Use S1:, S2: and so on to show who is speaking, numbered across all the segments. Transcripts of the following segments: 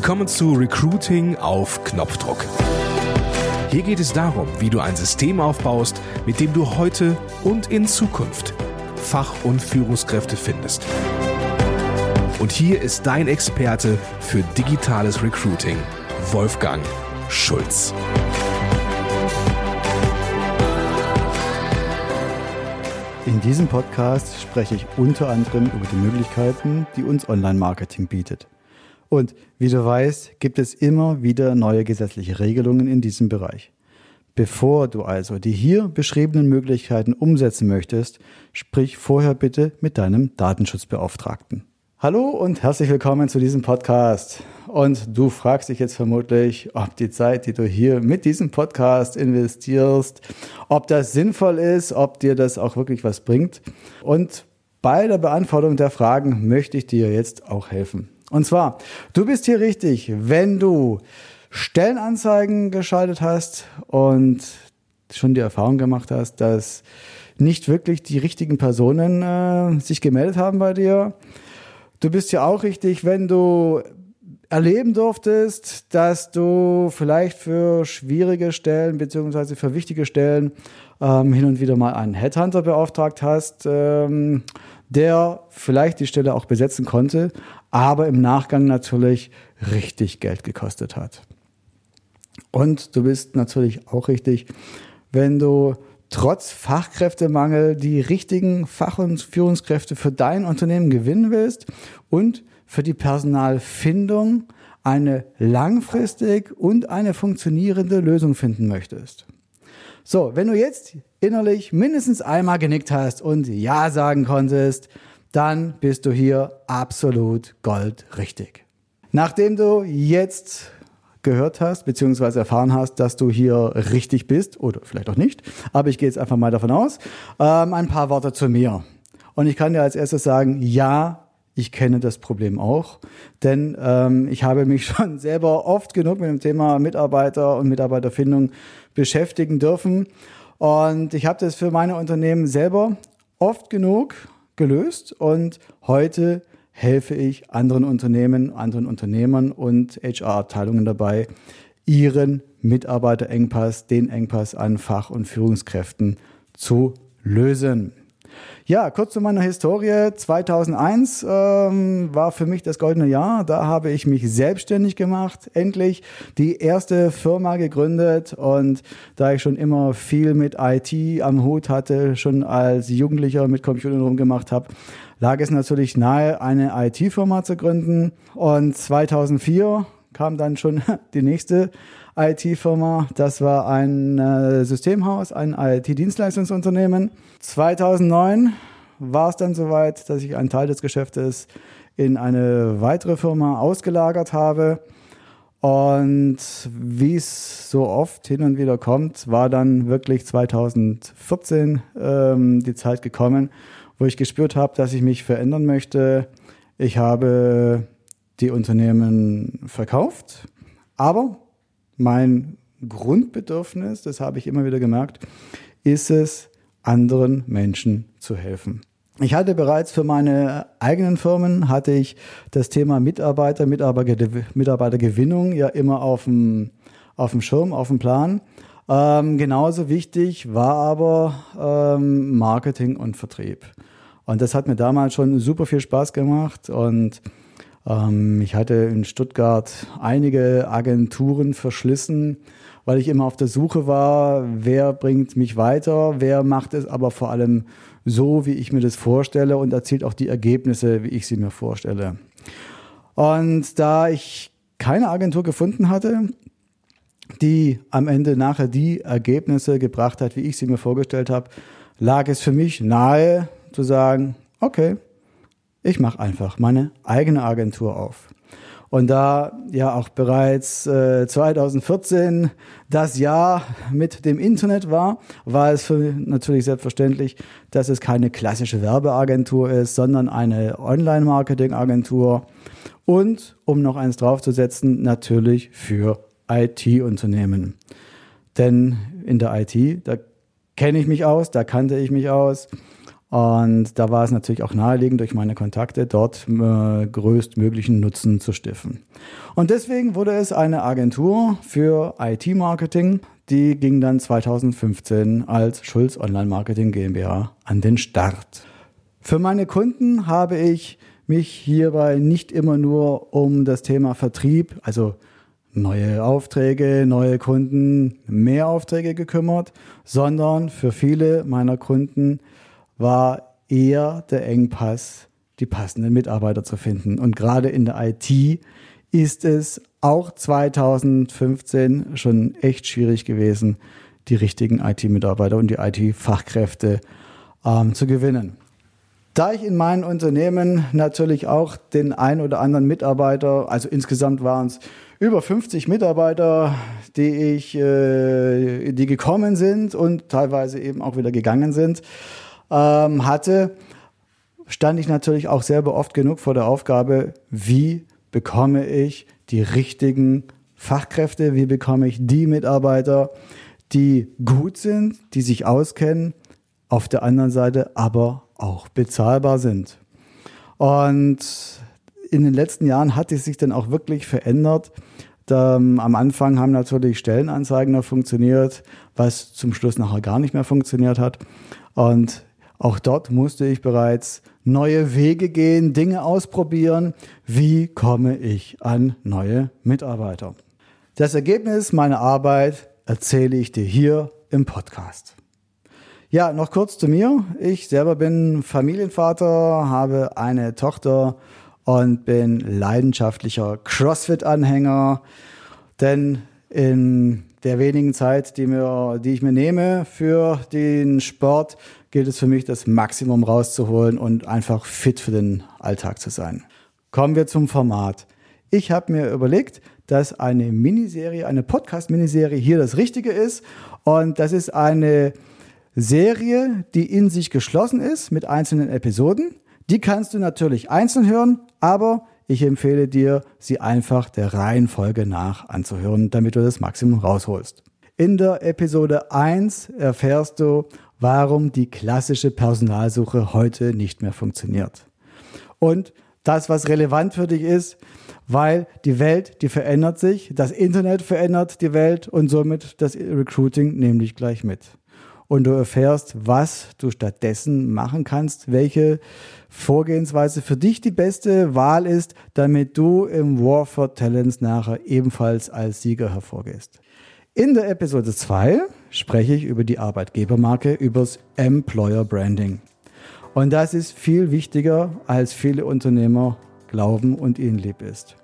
S1: Willkommen zu Recruiting auf Knopfdruck. Hier geht es darum, wie du ein System aufbaust, mit dem du heute und in Zukunft Fach- und Führungskräfte findest. Und hier ist dein Experte für digitales Recruiting, Wolfgang Schulz.
S2: In diesem Podcast spreche ich unter anderem über die Möglichkeiten, die uns Online-Marketing bietet. Und wie du weißt, gibt es immer wieder neue gesetzliche Regelungen in diesem Bereich. Bevor du also die hier beschriebenen Möglichkeiten umsetzen möchtest, sprich vorher bitte mit deinem Datenschutzbeauftragten. Hallo und herzlich willkommen zu diesem Podcast. Und du fragst dich jetzt vermutlich, ob die Zeit, die du hier mit diesem Podcast investierst, ob das sinnvoll ist, ob dir das auch wirklich was bringt. Und bei der Beantwortung der Fragen möchte ich dir jetzt auch helfen. Und zwar, du bist hier richtig, wenn du Stellenanzeigen geschaltet hast und schon die Erfahrung gemacht hast, dass nicht wirklich die richtigen Personen äh, sich gemeldet haben bei dir. Du bist ja auch richtig, wenn du erleben durftest, dass du vielleicht für schwierige Stellen beziehungsweise für wichtige Stellen ähm, hin und wieder mal einen Headhunter beauftragt hast, ähm, der vielleicht die Stelle auch besetzen konnte, aber im Nachgang natürlich richtig Geld gekostet hat. Und du bist natürlich auch richtig, wenn du trotz Fachkräftemangel die richtigen Fach- und Führungskräfte für dein Unternehmen gewinnen willst und für die Personalfindung eine langfristig und eine funktionierende Lösung finden möchtest. So, wenn du jetzt innerlich mindestens einmal genickt hast und Ja sagen konntest, dann bist du hier absolut goldrichtig. Nachdem du jetzt gehört hast, beziehungsweise erfahren hast, dass du hier richtig bist, oder vielleicht auch nicht, aber ich gehe jetzt einfach mal davon aus, ähm, ein paar Worte zu mir. Und ich kann dir als erstes sagen, ja, ich kenne das Problem auch, denn ähm, ich habe mich schon selber oft genug mit dem Thema Mitarbeiter und Mitarbeiterfindung beschäftigen dürfen. Und ich habe das für meine Unternehmen selber oft genug gelöst und heute helfe ich anderen Unternehmen, anderen Unternehmern und HR-Abteilungen dabei, ihren Mitarbeiterengpass, den Engpass an Fach- und Führungskräften zu lösen. Ja, kurz zu meiner Historie. 2001 ähm, war für mich das goldene Jahr. Da habe ich mich selbstständig gemacht, endlich die erste Firma gegründet. Und da ich schon immer viel mit IT am Hut hatte, schon als Jugendlicher mit Computern rumgemacht habe, lag es natürlich nahe, eine IT-Firma zu gründen. Und 2004 kam dann schon die nächste IT-Firma. Das war ein äh, Systemhaus, ein IT-Dienstleistungsunternehmen. 2009 war es dann soweit, dass ich einen Teil des Geschäftes in eine weitere Firma ausgelagert habe. Und wie es so oft hin und wieder kommt, war dann wirklich 2014 ähm, die Zeit gekommen, wo ich gespürt habe, dass ich mich verändern möchte. Ich habe die Unternehmen verkauft, aber mein Grundbedürfnis, das habe ich immer wieder gemerkt, ist es, anderen Menschen zu helfen. Ich hatte bereits für meine eigenen Firmen hatte ich das Thema Mitarbeiter, Mitarbeitergewinnung ja immer auf dem, auf dem Schirm, auf dem Plan. Ähm, genauso wichtig war aber ähm, Marketing und Vertrieb. Und das hat mir damals schon super viel Spaß gemacht und ich hatte in Stuttgart einige Agenturen verschlissen, weil ich immer auf der Suche war, wer bringt mich weiter, wer macht es aber vor allem so, wie ich mir das vorstelle und erzielt auch die Ergebnisse, wie ich sie mir vorstelle. Und da ich keine Agentur gefunden hatte, die am Ende nachher die Ergebnisse gebracht hat, wie ich sie mir vorgestellt habe, lag es für mich nahe zu sagen, okay, ich mache einfach meine eigene Agentur auf. Und da ja auch bereits äh, 2014 das Jahr mit dem Internet war, war es für natürlich selbstverständlich, dass es keine klassische Werbeagentur ist, sondern eine Online-Marketing-Agentur. Und um noch eins draufzusetzen, natürlich für IT-Unternehmen. Denn in der IT, da kenne ich mich aus, da kannte ich mich aus. Und da war es natürlich auch naheliegend, durch meine Kontakte dort äh, größtmöglichen Nutzen zu stiften. Und deswegen wurde es eine Agentur für IT-Marketing, die ging dann 2015 als Schulz Online Marketing GmbH an den Start. Für meine Kunden habe ich mich hierbei nicht immer nur um das Thema Vertrieb, also neue Aufträge, neue Kunden, mehr Aufträge gekümmert, sondern für viele meiner Kunden war eher der Engpass, die passenden Mitarbeiter zu finden. Und gerade in der IT ist es auch 2015 schon echt schwierig gewesen, die richtigen IT-Mitarbeiter und die IT-Fachkräfte ähm, zu gewinnen. Da ich in meinem Unternehmen natürlich auch den ein oder anderen Mitarbeiter, also insgesamt waren es über 50 Mitarbeiter, die ich, äh, die gekommen sind und teilweise eben auch wieder gegangen sind, ähm, hatte, stand ich natürlich auch selber oft genug vor der Aufgabe, wie bekomme ich die richtigen Fachkräfte, wie bekomme ich die Mitarbeiter, die gut sind, die sich auskennen, auf der anderen Seite aber auch bezahlbar sind. Und in den letzten Jahren hat es sich dann auch wirklich verändert. Ähm, am Anfang haben natürlich Stellenanzeigen noch funktioniert, was zum Schluss nachher gar nicht mehr funktioniert hat. Und auch dort musste ich bereits neue Wege gehen, Dinge ausprobieren. Wie komme ich an neue Mitarbeiter? Das Ergebnis meiner Arbeit erzähle ich dir hier im Podcast. Ja, noch kurz zu mir. Ich selber bin Familienvater, habe eine Tochter und bin leidenschaftlicher CrossFit-Anhänger, denn in der wenigen Zeit, die, mir, die ich mir nehme für den Sport, gilt es für mich, das Maximum rauszuholen und einfach fit für den Alltag zu sein. Kommen wir zum Format. Ich habe mir überlegt, dass eine Miniserie, eine Podcast-Miniserie hier das Richtige ist. Und das ist eine Serie, die in sich geschlossen ist mit einzelnen Episoden. Die kannst du natürlich einzeln hören, aber ich empfehle dir, sie einfach der Reihenfolge nach anzuhören, damit du das Maximum rausholst. In der Episode 1 erfährst du, warum die klassische Personalsuche heute nicht mehr funktioniert. Und das, was relevant für dich ist, weil die Welt, die verändert sich, das Internet verändert die Welt und somit das Recruiting nämlich gleich mit und du erfährst, was du stattdessen machen kannst, welche Vorgehensweise für dich die beste Wahl ist, damit du im War for Talents nachher ebenfalls als Sieger hervorgehst. In der Episode 2 spreche ich über die Arbeitgebermarke, übers Employer Branding. Und das ist viel wichtiger, als viele Unternehmer glauben und ihnen lieb ist.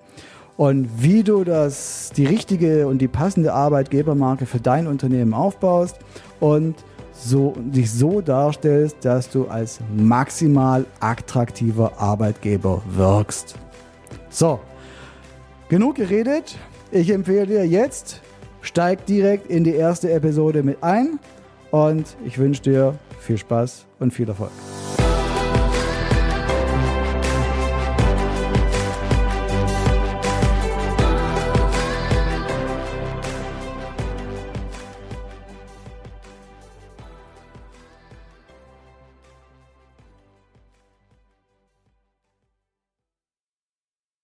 S2: Und wie du das, die richtige und die passende Arbeitgebermarke für dein Unternehmen aufbaust und so, dich so darstellst, dass du als maximal attraktiver Arbeitgeber wirkst. So, genug geredet. Ich empfehle dir jetzt, steig direkt in die erste Episode mit ein und ich wünsche dir viel Spaß und viel Erfolg.